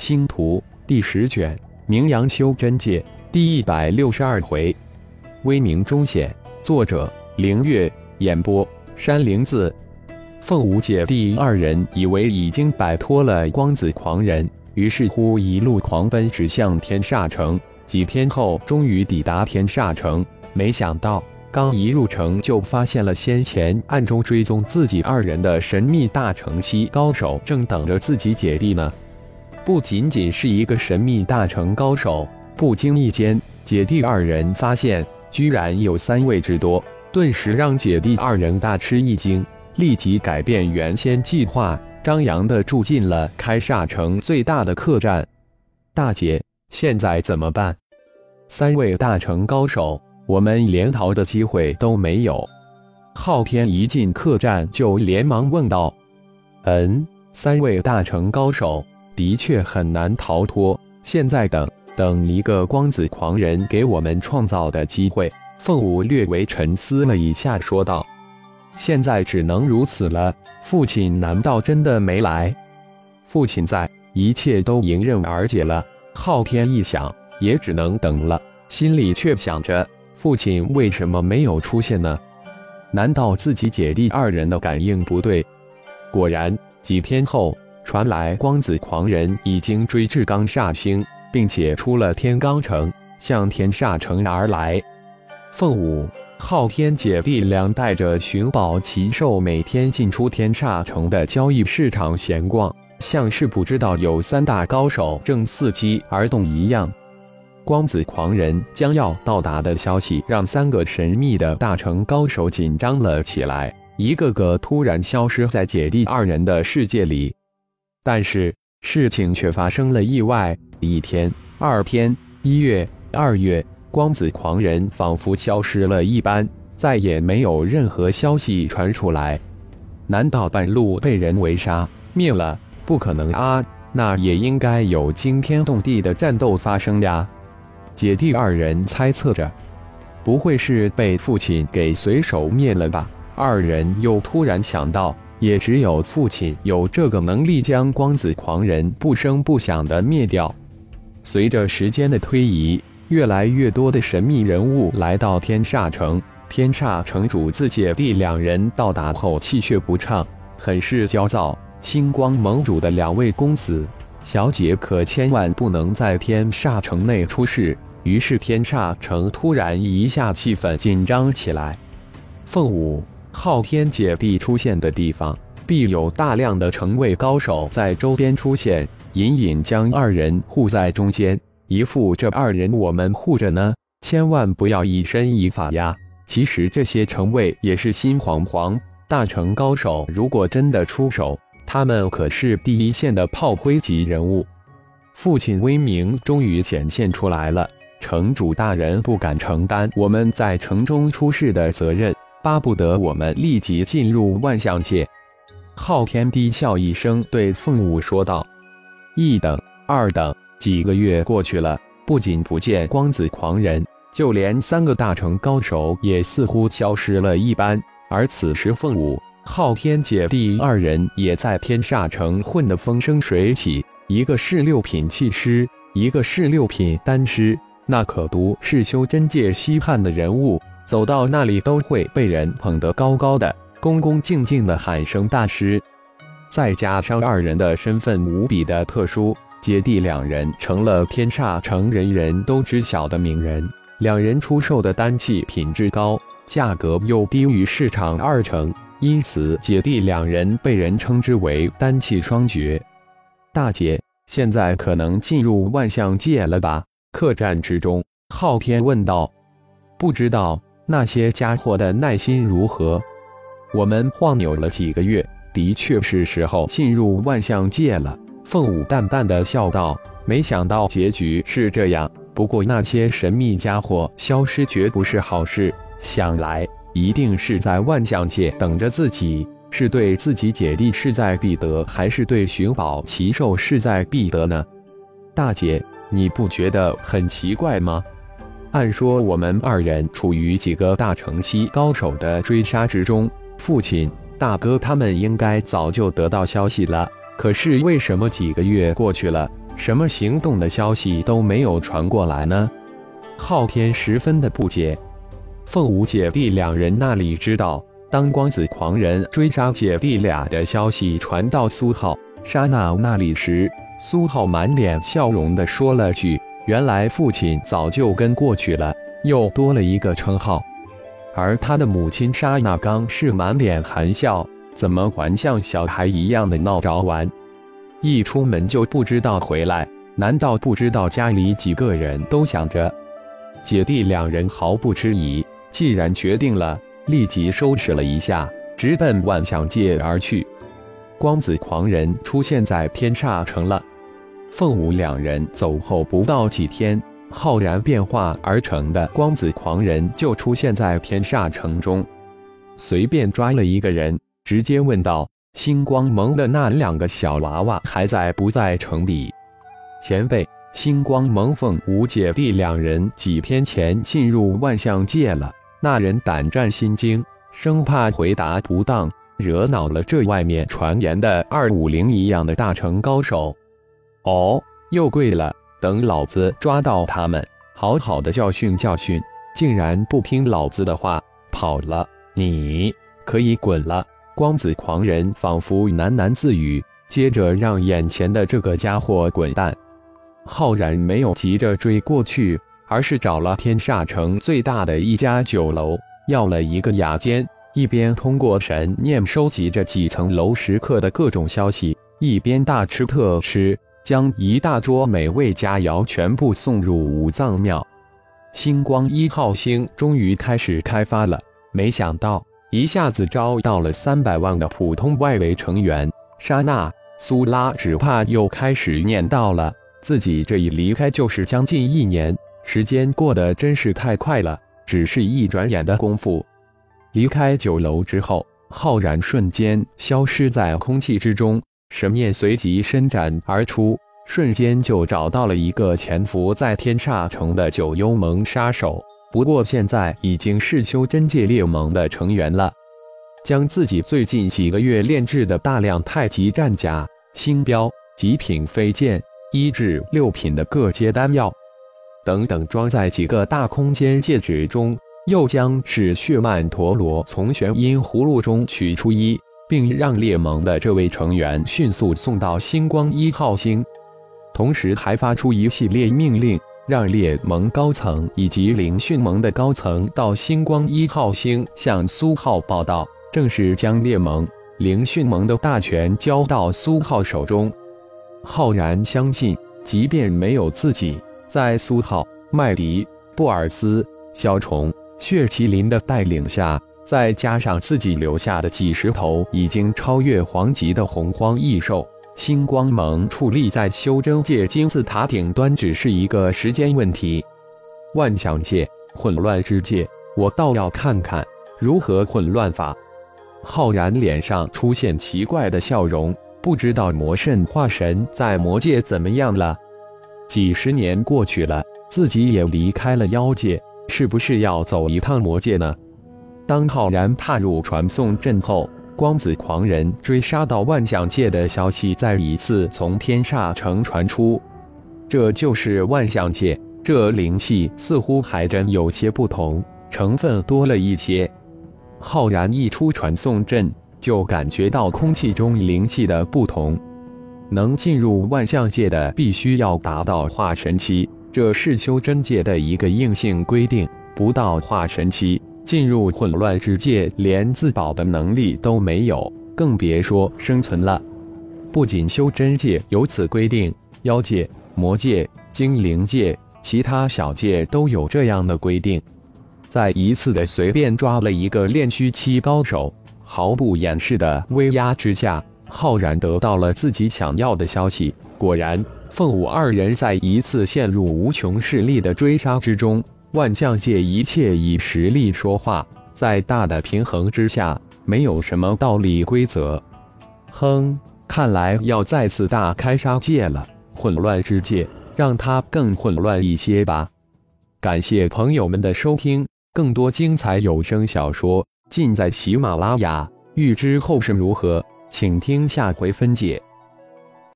星图第十卷，名扬修真界第一百六十二回，威名中显。作者：凌月。演播：山灵子。凤舞姐弟二人以为已经摆脱了光子狂人，于是乎一路狂奔，指向天煞城。几天后，终于抵达天煞城。没想到，刚一入城，就发现了先前暗中追踪自己二人的神秘大城期高手，正等着自己姐弟呢。不仅仅是一个神秘大成高手，不经意间，姐弟二人发现居然有三位之多，顿时让姐弟二人大吃一惊，立即改变原先计划，张扬的住进了开煞城最大的客栈。大姐，现在怎么办？三位大成高手，我们连逃的机会都没有。昊天一进客栈就连忙问道：“嗯，三位大成高手。”的确很难逃脱。现在等等一个光子狂人给我们创造的机会。凤舞略微沉思了一下，说道：“现在只能如此了。父亲难道真的没来？父亲在，一切都迎刃而解了。”昊天一想，也只能等了，心里却想着：父亲为什么没有出现呢？难道自己姐弟二人的感应不对？果然，几天后。传来光子狂人已经追至刚煞星，并且出了天罡城，向天煞城而来。凤舞、昊天姐弟俩带着寻宝奇兽，每天进出天煞城的交易市场闲逛，像是不知道有三大高手正伺机而动一样。光子狂人将要到达的消息，让三个神秘的大成高手紧张了起来，一个个突然消失在姐弟二人的世界里。但是事情却发生了意外。一天、二天、一月、二月，光子狂人仿佛消失了一般，再也没有任何消息传出来。难道半路被人围杀灭了？不可能啊！那也应该有惊天动地的战斗发生呀！姐弟二人猜测着，不会是被父亲给随手灭了吧？二人又突然想到。也只有父亲有这个能力，将光子狂人不声不响的灭掉。随着时间的推移，越来越多的神秘人物来到天煞城。天煞城主自姐弟两人到达后，气血不畅，很是焦躁。星光盟主的两位公子、小姐可千万不能在天煞城内出事。于是天煞城突然一下气氛紧张起来。凤舞。昊天姐弟出现的地方，必有大量的城卫高手在周边出现，隐隐将二人护在中间，一副这二人我们护着呢，千万不要以身以法呀。其实这些城卫也是心惶惶，大城高手如果真的出手，他们可是第一线的炮灰级人物。父亲威名终于显现出来了，城主大人不敢承担我们在城中出事的责任。巴不得我们立即进入万象界。昊天低笑一声，对凤舞说道：“一等，二等，几个月过去了，不仅不见光子狂人，就连三个大成高手也似乎消失了一般。而此时，凤舞、昊天姐弟二人也在天煞城混得风生水起，一个是六品气师，一个是六品丹师，那可都是修真界稀罕的人物。”走到那里都会被人捧得高高的，恭恭敬敬的喊声大师。再加上二人的身份无比的特殊，姐弟两人成了天煞城人人都知晓的名人。两人出售的丹器品质高，价格又低于市场二成，因此姐弟两人被人称之为丹器双绝。大姐，现在可能进入万象界了吧？客栈之中，昊天问道。不知道。那些家伙的耐心如何？我们晃悠了几个月，的确是时候进入万象界了。凤舞淡淡的笑道：“没想到结局是这样。不过那些神秘家伙消失绝不是好事，想来一定是在万象界等着自己。是对自己姐弟势在必得，还是对寻宝奇兽势在必得呢？大姐，你不觉得很奇怪吗？”按说我们二人处于几个大城期高手的追杀之中，父亲、大哥他们应该早就得到消息了。可是为什么几个月过去了，什么行动的消息都没有传过来呢？昊天十分的不解。凤舞姐弟两人那里知道，当光子狂人追杀姐弟俩的消息传到苏浩、莎娜那里时，苏浩满脸笑容的说了句：“原来父亲早就跟过去了，又多了一个称号。”而他的母亲莎娜刚是满脸含笑，怎么还像小孩一样的闹着玩？一出门就不知道回来，难道不知道家里几个人都想着？姐弟两人毫不迟疑，既然决定了，立即收拾了一下，直奔万象界而去。光子狂人出现在天煞城了。凤舞两人走后不到几天。浩然变化而成的光子狂人就出现在天煞城中，随便抓了一个人，直接问道：“星光盟的那两个小娃娃还在不在城里？”前辈，星光盟凤舞姐弟两人几天前进入万象界了。那人胆战心惊，生怕回答不当，惹恼了这外面传言的二五零一样的大成高手。哦，又跪了。等老子抓到他们，好好的教训教训！竟然不听老子的话跑了，你可以滚了！光子狂人仿佛喃喃自语，接着让眼前的这个家伙滚蛋。浩然没有急着追过去，而是找了天煞城最大的一家酒楼，要了一个雅间，一边通过神念收集着几层楼食客的各种消息，一边大吃特吃。将一大桌美味佳肴全部送入五脏庙。星光一号星终于开始开发了，没想到一下子招到了三百万的普通外围成员。莎娜、苏拉只怕又开始念叨了，自己这一离开就是将近一年，时间过得真是太快了，只是一转眼的功夫。离开酒楼之后，浩然瞬间消失在空气之中。神念随即伸展而出，瞬间就找到了一个潜伏在天煞城的九幽盟杀手。不过现在已经是修真界列盟的成员了。将自己最近几个月炼制的大量太极战甲、星标、极品飞剑、一至六品的各阶丹药等等装在几个大空间戒指中，又将是血曼陀罗从玄阴葫芦中取出一。并让猎盟的这位成员迅速送到星光一号星，同时还发出一系列命令，让猎盟高层以及灵讯盟的高层到星光一号星向苏浩报道，正式将猎盟、灵讯盟的大权交到苏浩手中。浩然相信，即便没有自己，在苏浩、麦迪、布尔斯、小虫、血麒麟的带领下。再加上自己留下的几十头已经超越黄级的洪荒异兽，星光盟矗立在修真界金字塔顶端只是一个时间问题。万象界混乱之界，我倒要看看如何混乱法。浩然脸上出现奇怪的笑容，不知道魔圣化神在魔界怎么样了。几十年过去了，自己也离开了妖界，是不是要走一趟魔界呢？当浩然踏入传送阵后，光子狂人追杀到万象界的消息再一次从天煞城传出。这就是万象界，这灵气似乎还真有些不同，成分多了一些。浩然一出传送阵，就感觉到空气中灵气的不同。能进入万象界的，必须要达到化神期，这是修真界的一个硬性规定。不到化神期。进入混乱之界，连自保的能力都没有，更别说生存了。不仅修真界有此规定，妖界、魔界、精灵界、其他小界都有这样的规定。在一次的随便抓了一个炼虚期高手，毫不掩饰的威压之下，浩然得到了自己想要的消息。果然，凤舞二人在一次陷入无穷势力的追杀之中。万象界一切以实力说话，在大的平衡之下，没有什么道理规则。哼，看来要再次大开杀戒了，混乱之界，让它更混乱一些吧。感谢朋友们的收听，更多精彩有声小说尽在喜马拉雅。欲知后事如何，请听下回分解。